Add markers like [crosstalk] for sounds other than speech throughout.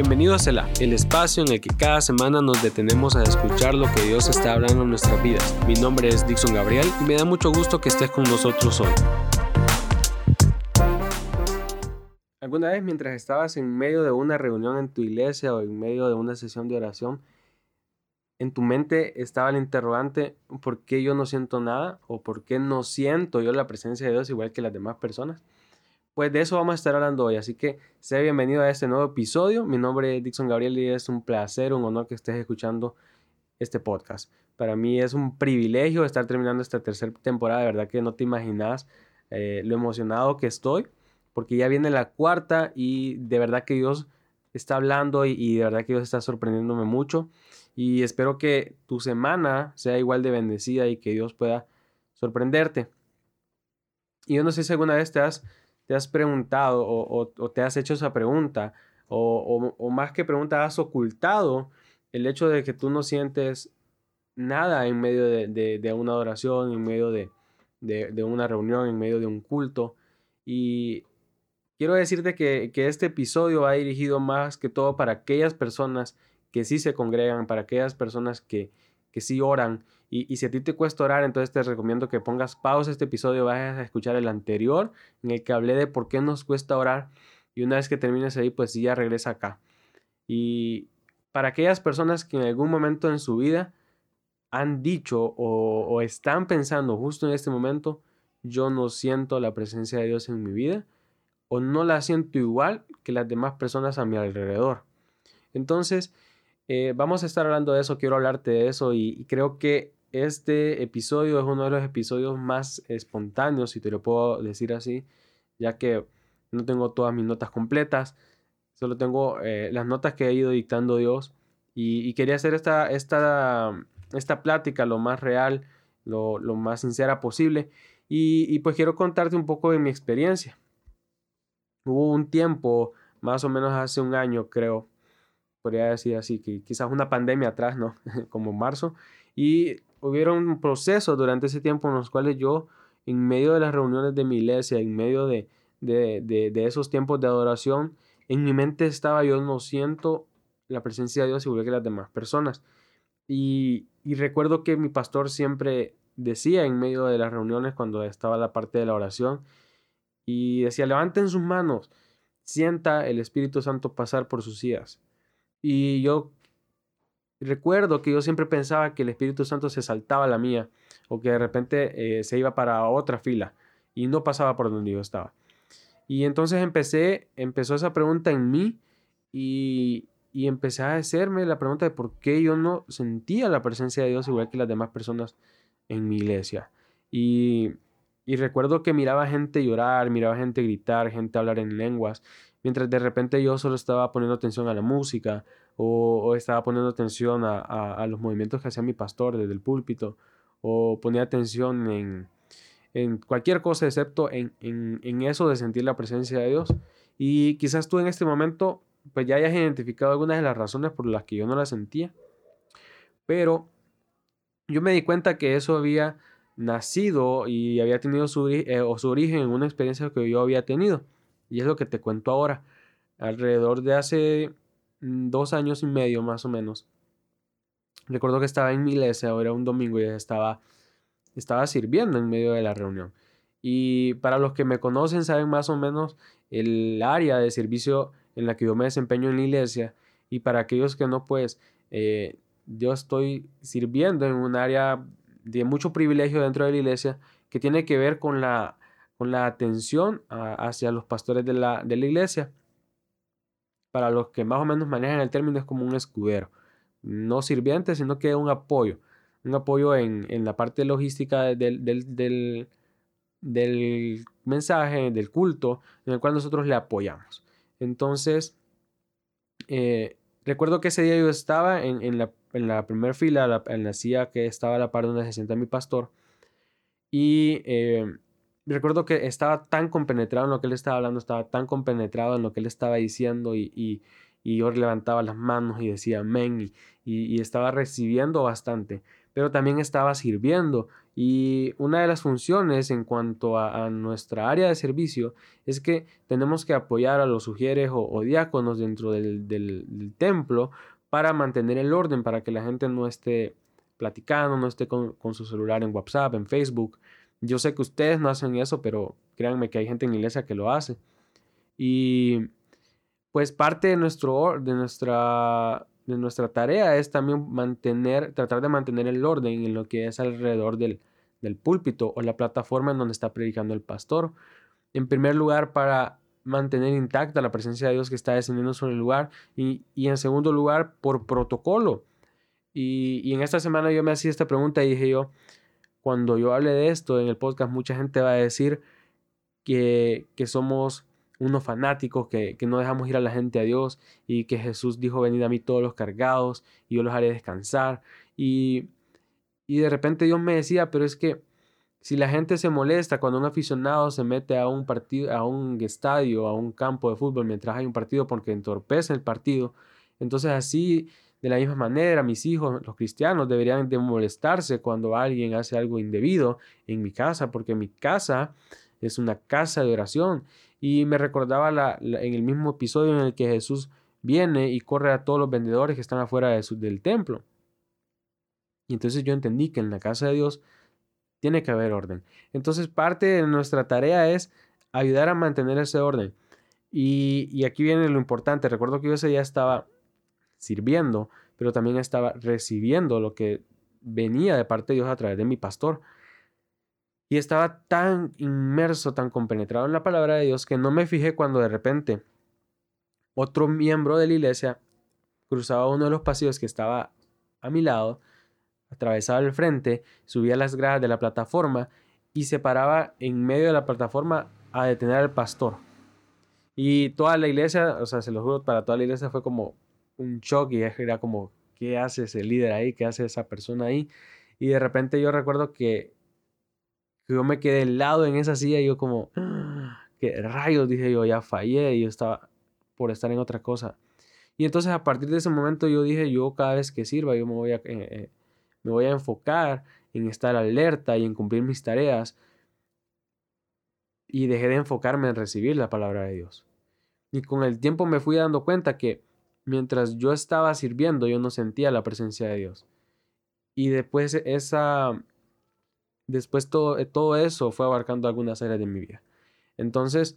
Bienvenido a Selah, el espacio en el que cada semana nos detenemos a escuchar lo que Dios está hablando en nuestras vidas. Mi nombre es Dixon Gabriel y me da mucho gusto que estés con nosotros hoy. ¿Alguna vez mientras estabas en medio de una reunión en tu iglesia o en medio de una sesión de oración, en tu mente estaba el interrogante, ¿por qué yo no siento nada? ¿O por qué no siento yo la presencia de Dios igual que las demás personas? Pues de eso vamos a estar hablando hoy, así que sea bienvenido a este nuevo episodio. Mi nombre es Dixon Gabriel y es un placer, un honor que estés escuchando este podcast. Para mí es un privilegio estar terminando esta tercera temporada, de verdad que no te imaginas eh, lo emocionado que estoy, porque ya viene la cuarta y de verdad que Dios está hablando y, y de verdad que Dios está sorprendiéndome mucho y espero que tu semana sea igual de bendecida y que Dios pueda sorprenderte. Y yo no sé si alguna vez te has te has preguntado o, te has hecho esa pregunta o, más que pregunta has ocultado el hecho de que tú no sientes nada en medio de, una adoración, en medio de, una reunión, en medio de un culto. Y quiero decirte que, que este episodio va dirigido más que todo para aquellas personas que sí se congregan, para aquellas personas que, que sí oran. Y, si a ti te cuesta orar, entonces te recomiendo que pongas pausa este episodio, vayas a escuchar el anterior en el que hablé de por qué nos cuesta orar. Y una vez que termines ahí, pues ya regresa acá. Y para aquellas personas que en algún momento en su vida han dicho o, o están pensando justo en este momento, yo no siento la presencia de Dios en mi vida o no la siento igual que las demás personas a mi alrededor. Entonces, eh, vamos a estar hablando de eso, quiero hablarte de eso y, creo que este episodio es uno de los episodios más espontáneos, si te lo puedo decir así, ya que no tengo todas mis notas completas, solo tengo eh, las notas que ha ido dictando Dios y, quería hacer esta, esta, esta plática lo más real, lo, más sincera posible y, y pues quiero contarte un poco de mi experiencia. Hubo un tiempo, más o menos hace un año creo, podría decir así, que quizás una pandemia atrás, ¿no? [laughs] Como marzo. Y hubieron procesos durante ese tiempo en los cuales yo, en medio de las reuniones de mi iglesia, en medio de, de, de, esos tiempos de adoración, en mi mente estaba, yo no siento la presencia de Dios igual que las demás personas. Y, y recuerdo que mi pastor siempre decía en medio de las reuniones cuando estaba la parte de la oración, y decía, levanten sus manos, sienta el Espíritu Santo pasar por sus sillas. Y yo recuerdo que yo siempre pensaba que el Espíritu Santo se saltaba la mía o que de repente eh, se iba para otra fila y no pasaba por donde yo estaba. Y entonces empecé, empezó esa pregunta en mí y, y empecé a hacerme la pregunta de por qué yo no sentía la presencia de Dios igual que las demás personas en mi iglesia. Y, y recuerdo que miraba gente llorar, miraba gente gritar, gente hablar en lenguas mientras de repente yo solo estaba poniendo atención a la música o, estaba poniendo atención a, los movimientos que hacía mi pastor desde el púlpito o ponía atención en, en cualquier cosa excepto en, en, eso de sentir la presencia de Dios. Y quizás tú en este momento pues ya hayas identificado algunas de las razones por las que yo no la sentía, pero yo me di cuenta que eso había nacido y había tenido su, eh, su origen en una experiencia que yo había tenido. Y es lo que te cuento ahora. Alrededor de hace mm, dos años y medio más o menos. Recuerdo que estaba en mi iglesia, era un domingo y estaba, estaba sirviendo en medio de la reunión. Y para los que me conocen saben más o menos el área de servicio en la que yo me desempeño en la iglesia. Y para aquellos que no, pues eh, yo estoy sirviendo en un área de mucho privilegio dentro de la iglesia que tiene que ver con la con la atención hacia los pastores de la, de la iglesia. Para los que más o menos manejan el término es como un escudero. No sirviente, sino que un apoyo. Un apoyo en, la parte logística del, del, del, mensaje, del culto, en el cual nosotros le apoyamos. Entonces, eh, recuerdo que ese día yo estaba en, en la, en la primera fila, en la silla que estaba a la par donde se sienta mi pastor. Y eh, recuerdo que estaba tan compenetrado en lo que él estaba hablando, estaba tan compenetrado en lo que él estaba diciendo y, y, y yo levantaba las manos y decía amén y, estaba recibiendo bastante. pero también estaba sirviendo. Y una de las funciones en cuanto a, nuestra área de servicio es que tenemos que apoyar a los sugieres o, diáconos dentro del, templo para mantener el orden, para que la gente no esté platicando, no esté con, con, su celular en WhatsApp, en Facebook. Yo sé que ustedes no hacen eso, pero créanme que hay gente en la iglesia que lo hace. Y pues parte de, nuestro, de nuestra de nuestra tarea es también mantener, tratar de mantener el orden en lo que es alrededor del, púlpito o la plataforma en donde está predicando el pastor. En primer lugar, para mantener intacta la presencia de Dios que está descendiendo sobre el lugar y, en segundo lugar, por protocolo. Y, en esta semana yo me hacía esta pregunta y dije yo, cuando yo hable de esto en el podcast, mucha gente va a decir que, que somos unos fanáticos que, no dejamos ir a la gente a Dios y que Jesús dijo, venid a mí todos los cargados y yo los haré descansar. Y, y de repente Dios me decía, pero es que si la gente se molesta cuando un aficionado se mete a un partido, a un estadio, a un campo de fútbol mientras hay un partido porque entorpece el partido, entonces así de la misma manera mis hijos, los cristianos, deberían de molestarse cuando alguien hace algo indebido en mi casa, porque mi casa es una casa de oración y me recordaba la, en el mismo episodio en el que Jesús viene y corre a todos los vendedores que están afuera de del templo. Y entonces yo entendí que en la casa de Dios tiene que haber orden. Entonces parte de nuestra tarea es ayudar a mantener ese orden. Y, y aquí viene lo importante. Recuerdo que yo ese día estaba sirviendo, pero también estaba recibiendo lo que venía de parte de Dios a través de mi pastor. Y estaba tan inmerso, tan compenetrado en la palabra de Dios que no me fijé cuando de repente otro miembro de la iglesia cruzaba uno de los pasillos que estaba a mi lado, atravesaba el frente, subía las gradas de la plataforma y se paraba en medio de la plataforma a detener al pastor. Y toda la iglesia, o sea, se lo juro, para toda la iglesia fue como un shock y era como, ¿qué hace ese líder ahí? ¿Qué hace esa persona ahí? Y de repente yo recuerdo que yo me quedé helado en esa silla y yo como, ah, ¿qué rayos? Dije yo, ya fallé y yo estaba por estar en otra cosa. Y entonces a partir de ese momento yo dije, yo cada vez que sirva, yo me voy a, eh, eh, me voy a enfocar en estar alerta y en cumplir mis tareas. Y dejé de enfocarme en recibir la palabra de Dios. Y con el tiempo me fui dando cuenta que mientras yo estaba sirviendo, yo no sentía la presencia de Dios. Y después esa, después todo, eh, todo eso fue abarcando algunas áreas de mi vida. Entonces,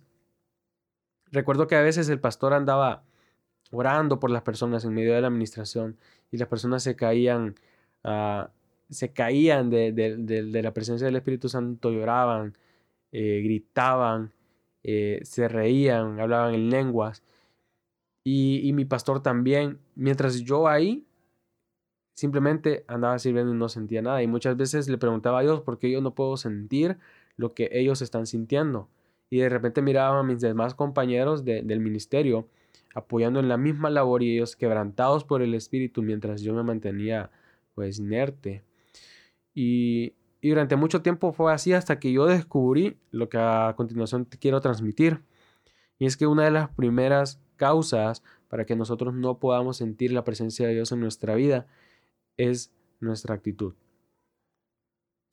recuerdo que a veces el pastor andaba orando por las personas en medio de la administración y las personas se caían, ah, se caían de, la presencia del Espíritu Santo, lloraban, eh, gritaban, eh, se reían, hablaban en lenguas. Y, y mi pastor también, mientras yo ahí simplemente andaba sirviendo y no sentía nada. Y muchas veces le preguntaba a Dios por qué yo no puedo sentir lo que ellos están sintiendo. Y de repente miraba a mis demás compañeros del ministerio apoyando en la misma labor y ellos quebrantados por el Espíritu mientras yo me mantenía pues inerte. Y, y durante mucho tiempo fue así hasta que yo descubrí lo que a continuación quiero transmitir. Y es que una de las primeras causas para que nosotros no podamos sentir la presencia de Dios en nuestra vida es nuestra actitud.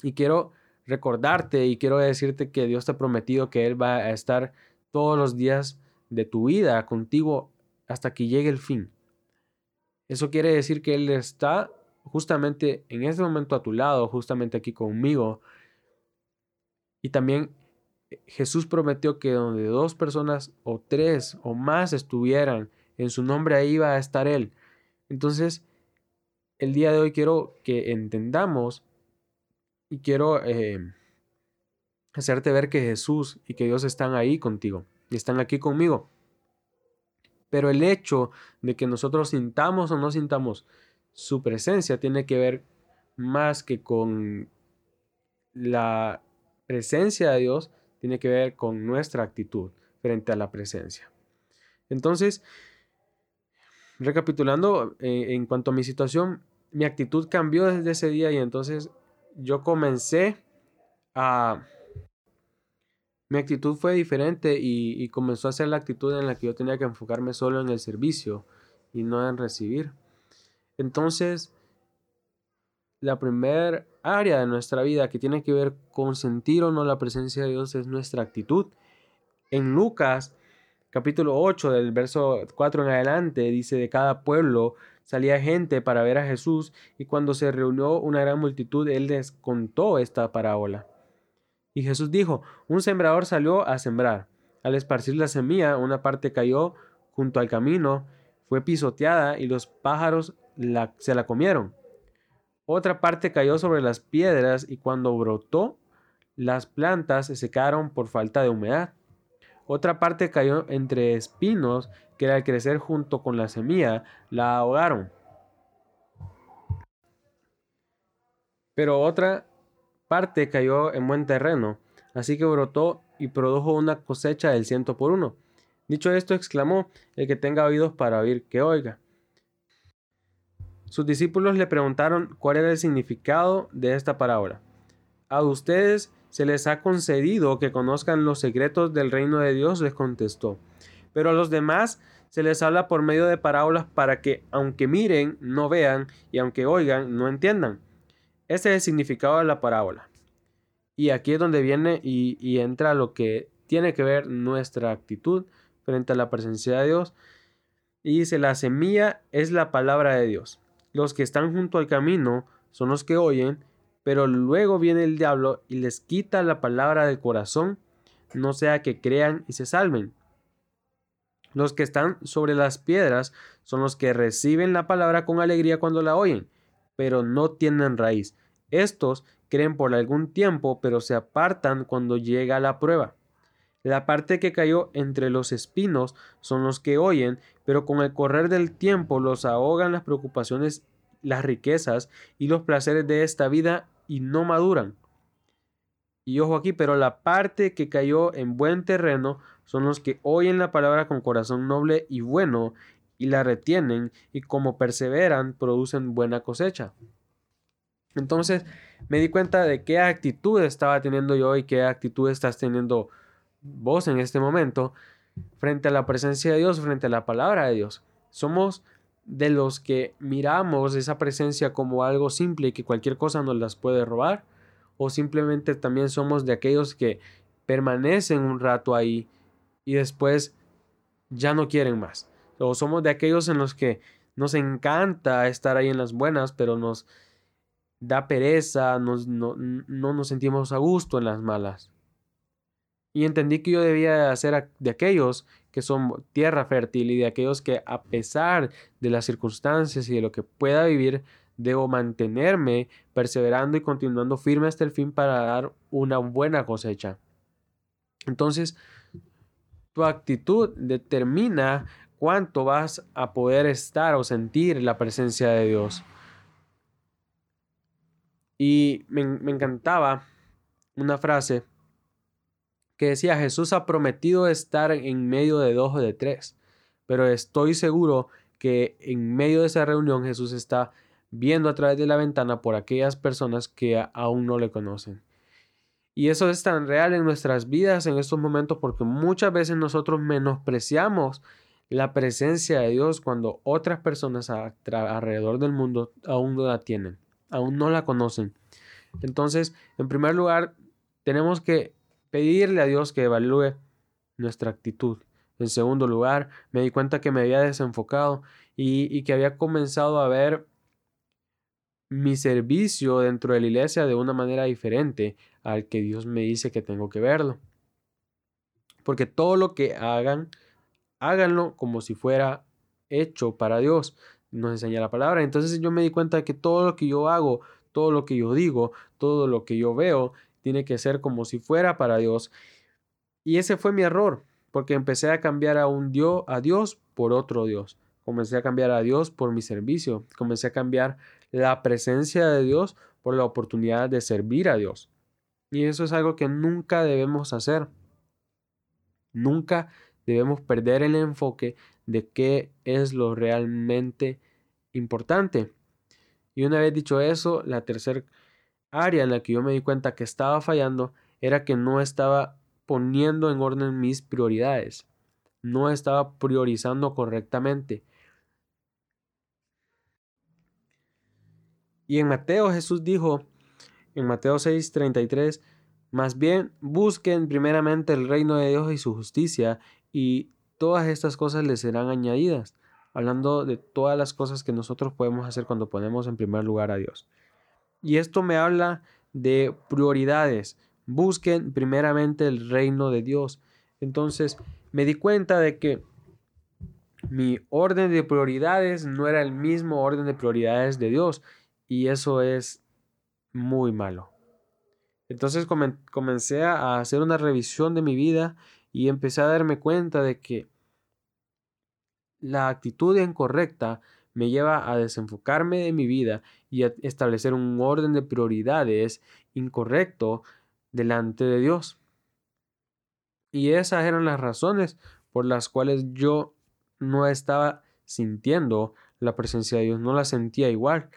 Y quiero recordarte y quiero decirte que Dios te ha prometido que Él va a estar todos los días de tu vida contigo hasta que llegue el fin. Eso quiere decir que Él está justamente en este momento a tu lado, justamente aquí conmigo. Y también Jesús prometió que donde dos personas o tres o más estuvieran, en su nombre ahí va a estar Él. Entonces, el día de hoy quiero que entendamos y quiero eh, hacerte ver que Jesús y que Dios están ahí contigo y están aquí conmigo. Pero el hecho de que nosotros sintamos o no sintamos su presencia tiene que ver más que con la presencia de Dios, tiene que ver con nuestra actitud frente a la presencia. Entonces, recapitulando eh, en cuanto a mi situación, mi actitud cambió desde ese día y entonces yo comencé a... Mi actitud fue diferente y, comenzó a ser la actitud en la que yo tenía que enfocarme solo en el servicio y no en recibir. Entonces, la primera área de nuestra vida que tiene que ver con sentir o no la presencia de Dios es nuestra actitud. En Lucas capítulo 8 del verso 4 en adelante dice de cada pueblo salía gente para ver a Jesús y cuando se reunió una gran multitud él les contó esta parábola. Y Jesús dijo, un sembrador salió a sembrar. Al esparcir la semilla, una parte cayó junto al camino, fue pisoteada y los pájaros se la comieron. Otra parte cayó sobre las piedras y cuando brotó, las plantas se secaron por falta de humedad. Otra parte cayó entre espinos que al crecer junto con la semilla la ahogaron. Pero otra parte cayó en buen terreno, así que brotó y produjo una cosecha del ciento por uno. Dicho esto, exclamó, el que tenga oídos para oír, que oiga. Sus discípulos le preguntaron cuál era el significado de esta parábola. A ustedes se les ha concedido que conozcan los secretos del reino de Dios, les contestó. Pero a los demás se les habla por medio de parábolas para que, aunque miren, no vean, y aunque oigan, no entiendan. Ese es el significado de la parábola. Y aquí es donde viene y, y entra lo que tiene que ver nuestra actitud frente a la presencia de Dios. Y dice, la semilla es la palabra de Dios. Los que están junto al camino son los que oyen, pero luego viene el diablo y les quita la palabra del corazón, no sea que crean y se salven. Los que están sobre las piedras son los que reciben la palabra con alegría cuando la oyen, pero no tienen raíz. Estos creen por algún tiempo, pero se apartan cuando llega la prueba. La parte que cayó entre los espinos son los que oyen, pero con el correr del tiempo los ahogan las preocupaciones, las riquezas y los placeres de esta vida y no maduran. Y ojo aquí, pero la parte que cayó en buen terreno son los que oyen la palabra con corazón noble y bueno y la retienen y como perseveran producen buena cosecha. Entonces me di cuenta de qué actitud estaba teniendo yo y qué actitud estás teniendo vos en este momento frente a la presencia de Dios, frente a la palabra de Dios. Somos de los que miramos esa presencia como algo simple y que cualquier cosa nos las puede robar, o simplemente también somos de aquellos que permanecen un rato ahí y después ya no quieren más. O somos de aquellos en los que nos encanta estar ahí en las buenas, pero nos da pereza, no, no nos sentimos a gusto en las malas. Y entendí que yo debía ser de aquellos que son tierra fértil y de aquellos que a pesar de las circunstancias y de lo que pueda vivir, debo mantenerme perseverando y continuando firme hasta el fin para dar una buena cosecha. Entonces, tu actitud determina cuánto vas a poder estar o sentir la presencia de Dios. Y me, me encantaba una frase que decía Jesús ha prometido estar en medio de dos o de tres, pero estoy seguro que en medio de esa reunión Jesús está viendo a través de la ventana por aquellas personas que aún no le conocen. Y eso es tan real en nuestras vidas en estos momentos porque muchas veces nosotros menospreciamos la presencia de Dios cuando otras personas alrededor del mundo aún no la tienen, aún no la conocen. Entonces, en primer lugar, tenemos que pedirle a Dios que evalúe nuestra actitud. En segundo lugar, me di cuenta que me había desenfocado y, que había comenzado a ver mi servicio dentro de la iglesia de una manera diferente al que Dios me dice que tengo que verlo. Porque todo lo que hagan, háganlo como si fuera hecho para Dios, nos enseña la palabra. Entonces yo me di cuenta que todo lo que yo hago, todo lo que yo digo, todo lo que yo veo, tiene que ser como si fuera para Dios. Y ese fue mi error, porque empecé a cambiar a un Dios, a Dios por otro Dios. Comencé a cambiar a Dios por mi servicio. Comencé a cambiar la presencia de Dios por la oportunidad de servir a Dios. Y eso es algo que nunca debemos hacer. Nunca debemos perder el enfoque de qué es lo realmente importante. Y una vez dicho eso, la tercera área en la que yo me di cuenta que estaba fallando era que no estaba poniendo en orden mis prioridades. No estaba priorizando correctamente. Y en Mateo Jesús dijo, en Mateo 6:33, más bien busquen primeramente el reino de Dios y su justicia y todas estas cosas les serán añadidas, hablando de todas las cosas que nosotros podemos hacer cuando ponemos en primer lugar a Dios. Y esto me habla de prioridades. Busquen primeramente el reino de Dios. Entonces me di cuenta de que mi orden de prioridades no era el mismo orden de prioridades de Dios y eso es muy malo. Entonces comencé a hacer una revisión de mi vida y empecé a darme cuenta de que la actitud incorrecta me lleva a desenfocarme de mi vida y a establecer un orden de prioridades incorrecto delante de Dios. Y esas eran las razones por las cuales yo no estaba sintiendo la presencia de Dios, no la sentía igual.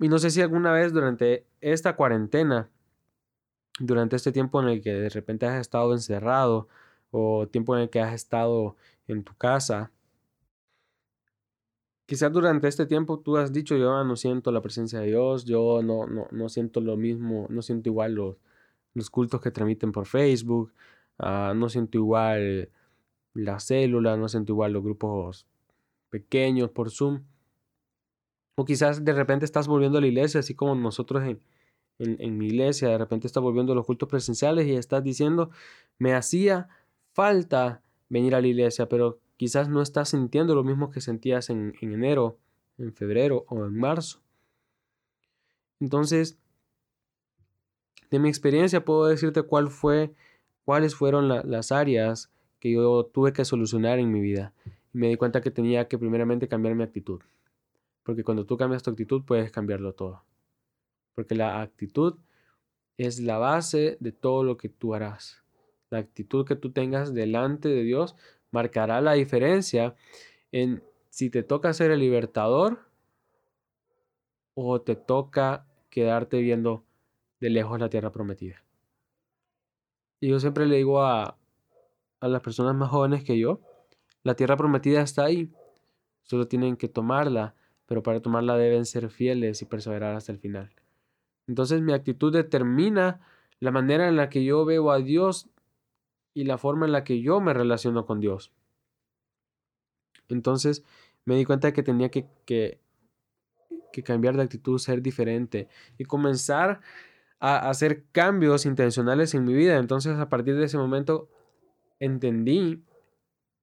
Y no sé si alguna vez durante esta cuarentena, durante este tiempo en el que de repente has estado encerrado o tiempo en el que has estado en tu casa, quizás durante este tiempo tú has dicho yo no siento la presencia de Dios, yo no, no, no siento lo mismo, no siento igual los, los cultos que transmiten por Facebook, ah, no siento igual la célula, no siento igual los grupos pequeños por Zoom. O quizás de repente estás volviendo a la iglesia, así como nosotros en, en, mi iglesia, de repente estás volviendo a los cultos presenciales y estás diciendo, me hacía falta venir a la iglesia, pero quizás no estás sintiendo lo mismo que sentías en, en enero, en febrero o en marzo. Entonces, de mi experiencia puedo decirte cuál fue, cuáles fueron las áreas que yo tuve que solucionar en mi vida. Y me di cuenta que tenía que primeramente cambiar mi actitud. Porque cuando tú cambias tu actitud puedes cambiarlo todo. Porque la actitud es la base de todo lo que tú harás. La actitud que tú tengas delante de Dios marcará la diferencia en si te toca ser el libertador o te toca quedarte viendo de lejos la tierra prometida. Y yo siempre le digo a, a las personas más jóvenes que yo, la tierra prometida está ahí, solo tienen que tomarla, pero para tomarla deben ser fieles y perseverar hasta el final. Entonces mi actitud determina la manera en la que yo veo a Dios y la forma en la que yo me relaciono con Dios. Entonces me di cuenta de que tenía que, que, cambiar de actitud, ser diferente y comenzar a hacer cambios intencionales en mi vida. Entonces a partir de ese momento entendí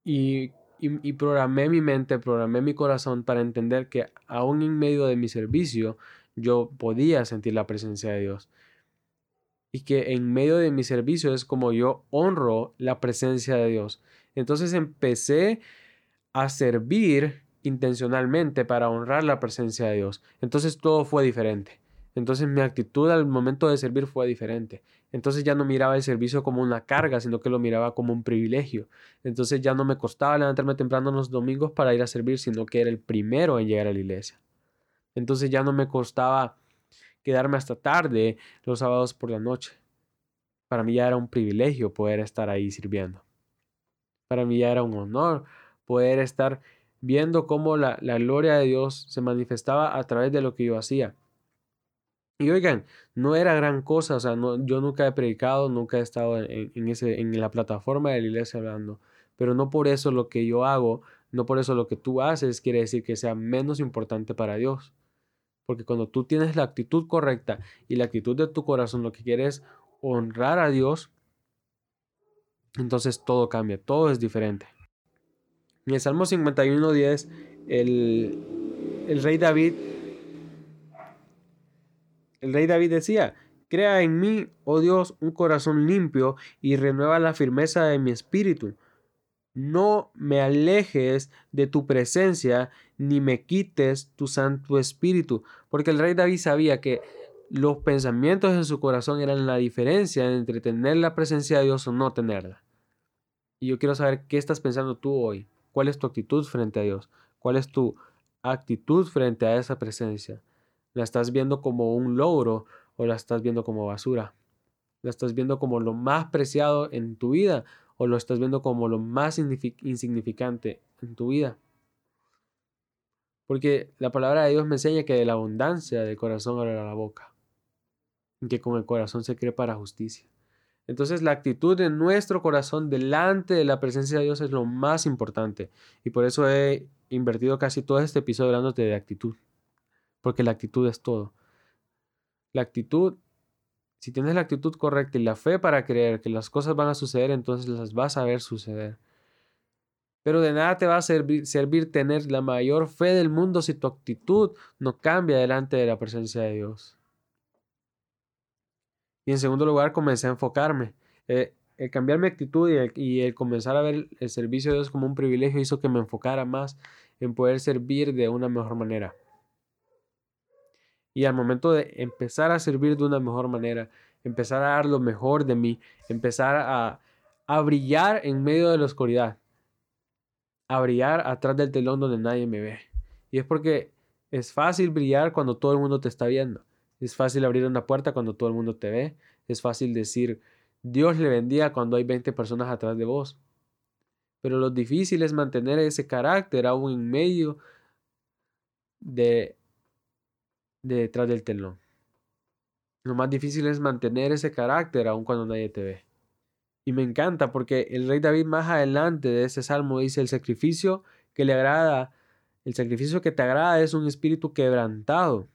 y, y, programé mi mente, programé mi corazón para entender que aún en medio de mi servicio yo podía sentir la presencia de Dios. Y que en medio de mi servicio es como yo honro la presencia de Dios. Entonces empecé a servir intencionalmente para honrar la presencia de Dios. Entonces todo fue diferente. Entonces mi actitud al momento de servir fue diferente. Entonces ya no miraba el servicio como una carga, sino que lo miraba como un privilegio. Entonces ya no me costaba levantarme temprano los domingos para ir a servir, sino que era el primero en llegar a la iglesia. Entonces ya no me costaba quedarme hasta tarde los sábados por la noche. Para mí ya era un privilegio poder estar ahí sirviendo. Para mí ya era un honor poder estar viendo cómo la, la gloria de Dios se manifestaba a través de lo que yo hacía. Y oigan, no era gran cosa, o sea, no, yo nunca he predicado, nunca he estado en, ese, en la plataforma de la iglesia hablando, pero no por eso lo que yo hago, no por eso lo que tú haces quiere decir que sea menos importante para Dios. Porque cuando tú tienes la actitud correcta y la actitud de tu corazón, lo que quieres honrar a Dios, entonces todo cambia, todo es diferente. En el Salmo 51.10, el, el rey David el rey David decía, Crea en mí, oh Dios, un corazón limpio y renueva la firmeza de mi espíritu. No me alejes de tu presencia, ni me quites tu santo espíritu. Porque el rey David sabía que los pensamientos en su corazón eran la diferencia entre tener la presencia de Dios o no tenerla. Y yo quiero saber qué estás pensando tú hoy. ¿Cuál es tu actitud frente a Dios? ¿Cuál es tu actitud frente a esa presencia? ¿La estás viendo como un logro o la estás viendo como basura? ¿La estás viendo como lo más preciado en tu vida o lo estás viendo como lo más insignificante en tu vida? Porque la palabra de Dios me enseña que de la abundancia del corazón habla la boca. Y que con el corazón se cree para justicia. Entonces la actitud de nuestro corazón delante de la presencia de Dios es lo más importante. Y por eso he invertido casi todo este episodio hablándote de actitud. Porque la actitud es todo. La actitud, si tienes la actitud correcta y la fe para creer que las cosas van a suceder, entonces las vas a ver suceder. Pero de nada te va a servir, tener la mayor fe del mundo si tu actitud no cambia delante de la presencia de Dios. Y en segundo lugar, comencé a enfocarme. Eh, el cambiar mi actitud y el, comenzar a ver el servicio de Dios como un privilegio hizo que me enfocara más en poder servir de una mejor manera. Y al momento de empezar a servir de una mejor manera, empezar a dar lo mejor de mí, empezar a, a brillar en medio de la oscuridad, a brillar atrás del telón donde nadie me ve. Y es porque es fácil brillar cuando todo el mundo te está viendo. Es fácil abrir una puerta cuando todo el mundo te ve. Es fácil decir, Dios le bendiga cuando hay 20 personas atrás de vos. Pero lo difícil es mantener ese carácter aún en medio de, de detrás del telón. Lo más difícil es mantener ese carácter aún cuando nadie te ve. Y me encanta porque el rey David más adelante de ese salmo dice, el sacrificio que le agrada, el sacrificio que te agrada es un espíritu quebrantado.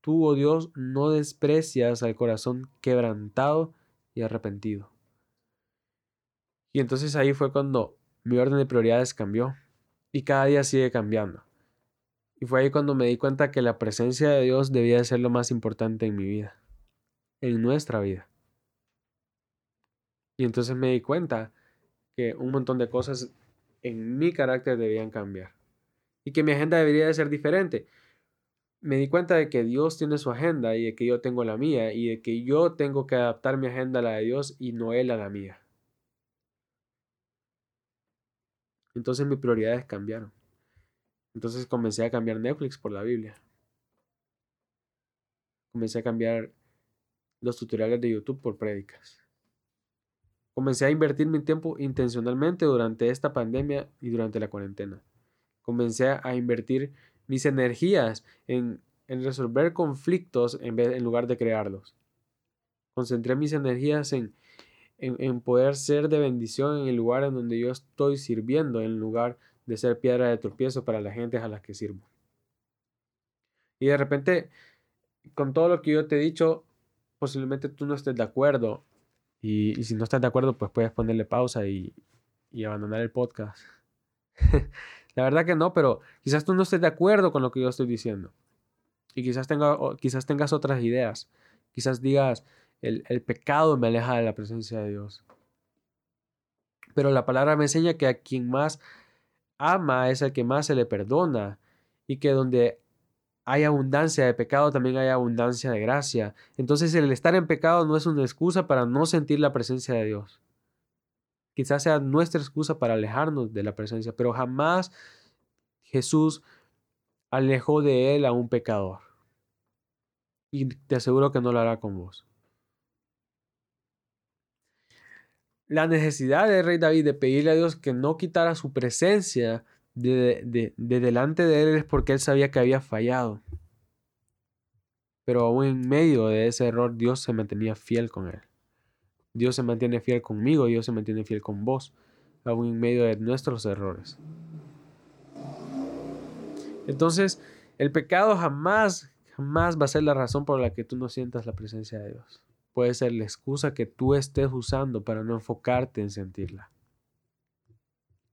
Tú, oh Dios, no desprecias al corazón quebrantado y arrepentido. Y entonces ahí fue cuando mi orden de prioridades cambió y cada día sigue cambiando. Y fue ahí cuando me di cuenta que la presencia de Dios debía ser lo más importante en mi vida, en nuestra vida. Y entonces me di cuenta que un montón de cosas en mi carácter debían cambiar. Y que mi agenda debería de ser diferente. Me di cuenta de que Dios tiene su agenda y de que yo tengo la mía y de que yo tengo que adaptar mi agenda a la de Dios y no Él a la mía. Entonces mis prioridades cambiaron. Entonces comencé a cambiar Netflix por la Biblia. Comencé a cambiar los tutoriales de YouTube por prédicas. Comencé a invertir mi tiempo intencionalmente durante esta pandemia y durante la cuarentena. Comencé a invertir mis energías en, resolver conflictos en, vez, lugar de crearlos. Concentré mis energías en, en, poder ser de bendición en el lugar en donde yo estoy sirviendo, en lugar de ser piedra de tropiezo para la gente a la que sirvo. Y de repente, con todo lo que yo te he dicho, posiblemente tú no estés de acuerdo y, si no estás de acuerdo, pues puedes ponerle pausa y, abandonar el podcast. [laughs] La verdad que no, pero quizás tú no estés de acuerdo con lo que yo estoy diciendo. Y quizás, tenga, quizás tengas otras ideas. Quizás digas, el, el pecado me aleja de la presencia de Dios. Pero la palabra me enseña que a quien más ama es el que más se le perdona. Y que donde hay abundancia de pecado, también hay abundancia de gracia. Entonces el estar en pecado no es una excusa para no sentir la presencia de Dios. Quizás sea nuestra excusa para alejarnos de la presencia, pero jamás Jesús alejó de él a un pecador. Y te aseguro que no lo hará con vos. La necesidad del rey David de pedirle a Dios que no quitara su presencia de, delante de él es porque él sabía que había fallado. Pero aún en medio de ese error, Dios se mantenía fiel con él. Dios se mantiene fiel conmigo, Dios se mantiene fiel con vos, aún en medio de nuestros errores. Entonces, el pecado jamás, jamás va a ser la razón por la que tú no sientas la presencia de Dios. Puede ser la excusa que tú estés usando para no enfocarte en sentirla.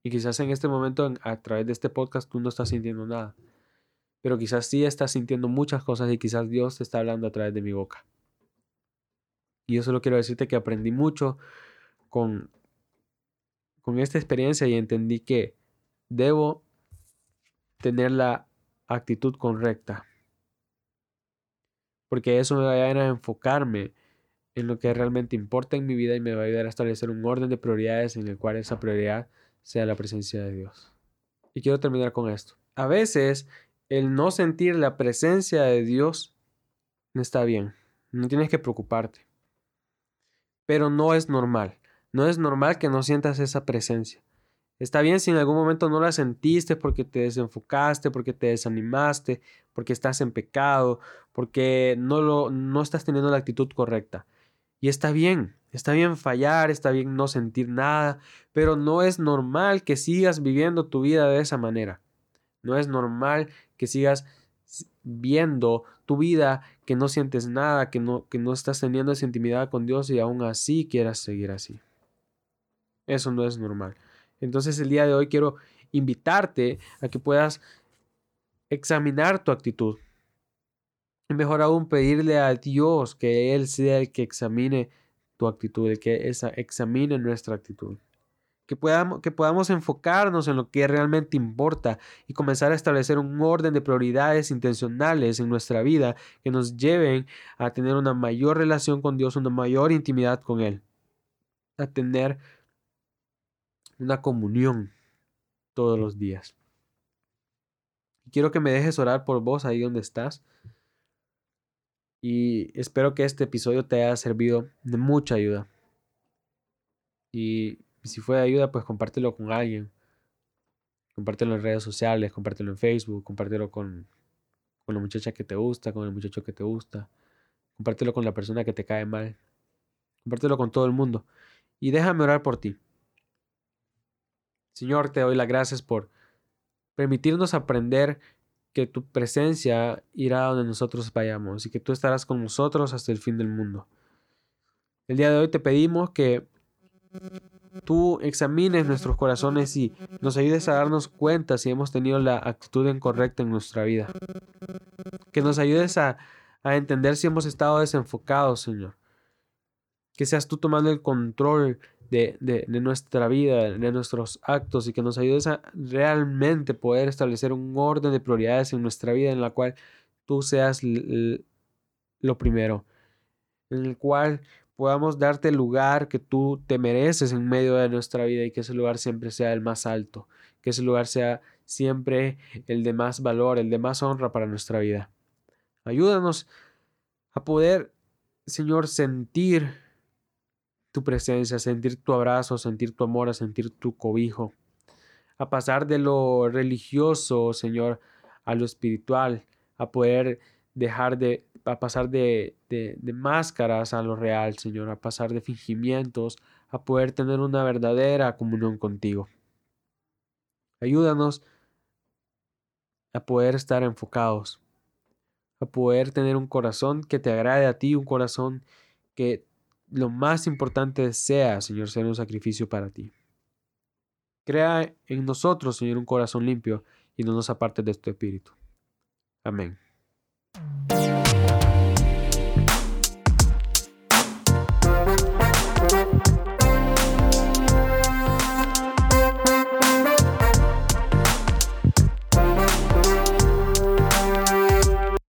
Y quizás en este momento, a través de este podcast, tú no estás sintiendo nada. Pero quizás sí estás sintiendo muchas cosas y quizás Dios te está hablando a través de mi boca. Y yo solo quiero decirte que aprendí mucho con, con esta experiencia y entendí que debo tener la actitud correcta. Porque eso me va a a enfocarme en lo que realmente importa en mi vida y me va a ayudar a establecer un orden de prioridades en el cual esa prioridad sea la presencia de Dios. Y quiero terminar con esto. A veces el no sentir la presencia de Dios no está bien. No tienes que preocuparte. Pero no es normal. No es normal que no sientas esa presencia. Está bien si en algún momento no la sentiste porque te desenfocaste, porque te desanimaste, porque estás en pecado, porque no, lo, no estás teniendo la actitud correcta. Y está bien, está bien fallar, está bien no sentir nada, pero no es normal que sigas viviendo tu vida de esa manera. No es normal que sigas viendo tu vida que no sientes nada, que no, que no estás teniendo esa intimidad con Dios y aún así quieras seguir así. Eso no es normal. Entonces el día de hoy quiero invitarte a que puedas examinar tu actitud. Mejor aún pedirle a Dios que Él sea el que examine tu actitud, el que examine nuestra actitud. Que podamos, que podamos enfocarnos en lo que realmente importa y comenzar a establecer un orden de prioridades intencionales en nuestra vida que nos lleven a tener una mayor relación con Dios, una mayor intimidad con Él, a tener una comunión todos los días. Quiero que me dejes orar por vos ahí donde estás. Y espero que este episodio te haya servido de mucha ayuda. Y si fue de ayuda, pues compártelo con alguien. Compártelo en redes sociales, compártelo en Facebook, compártelo con, con la muchacha que te gusta, con el muchacho que te gusta. Compártelo con la persona que te cae mal. Compártelo con todo el mundo. Y déjame orar por ti. Señor, te doy las gracias por permitirnos aprender que tu presencia irá donde nosotros vayamos y que tú estarás con nosotros hasta el fin del mundo. El día de hoy te pedimos que tú examines nuestros corazones y nos ayudes a darnos cuenta si hemos tenido la actitud incorrecta en nuestra vida. Que nos ayudes a, a entender si hemos estado desenfocados, Señor. Que seas tú tomando el control de, nuestra vida, de nuestros actos y que nos ayudes a realmente poder establecer un orden de prioridades en nuestra vida en la cual tú seas lo primero, en el cual podamos darte el lugar que tú te mereces en medio de nuestra vida y que ese lugar siempre sea el más alto, que ese lugar sea siempre el de más valor, el de más honra para nuestra vida. Ayúdanos a poder, Señor, sentir tu presencia, sentir tu abrazo, sentir tu amor, a sentir tu cobijo, a pasar de lo religioso, Señor, a lo espiritual, a poder dejar de, a pasar de, de, de máscaras a lo real, Señor, a pasar de fingimientos, a poder tener una verdadera comunión contigo. Ayúdanos a poder estar enfocados, a poder tener un corazón que te agrade a ti, un corazón que lo más importante sea, Señor, ser un sacrificio para ti. Crea en nosotros, Señor, un corazón limpio y no nos apartes de tu espíritu. Amén.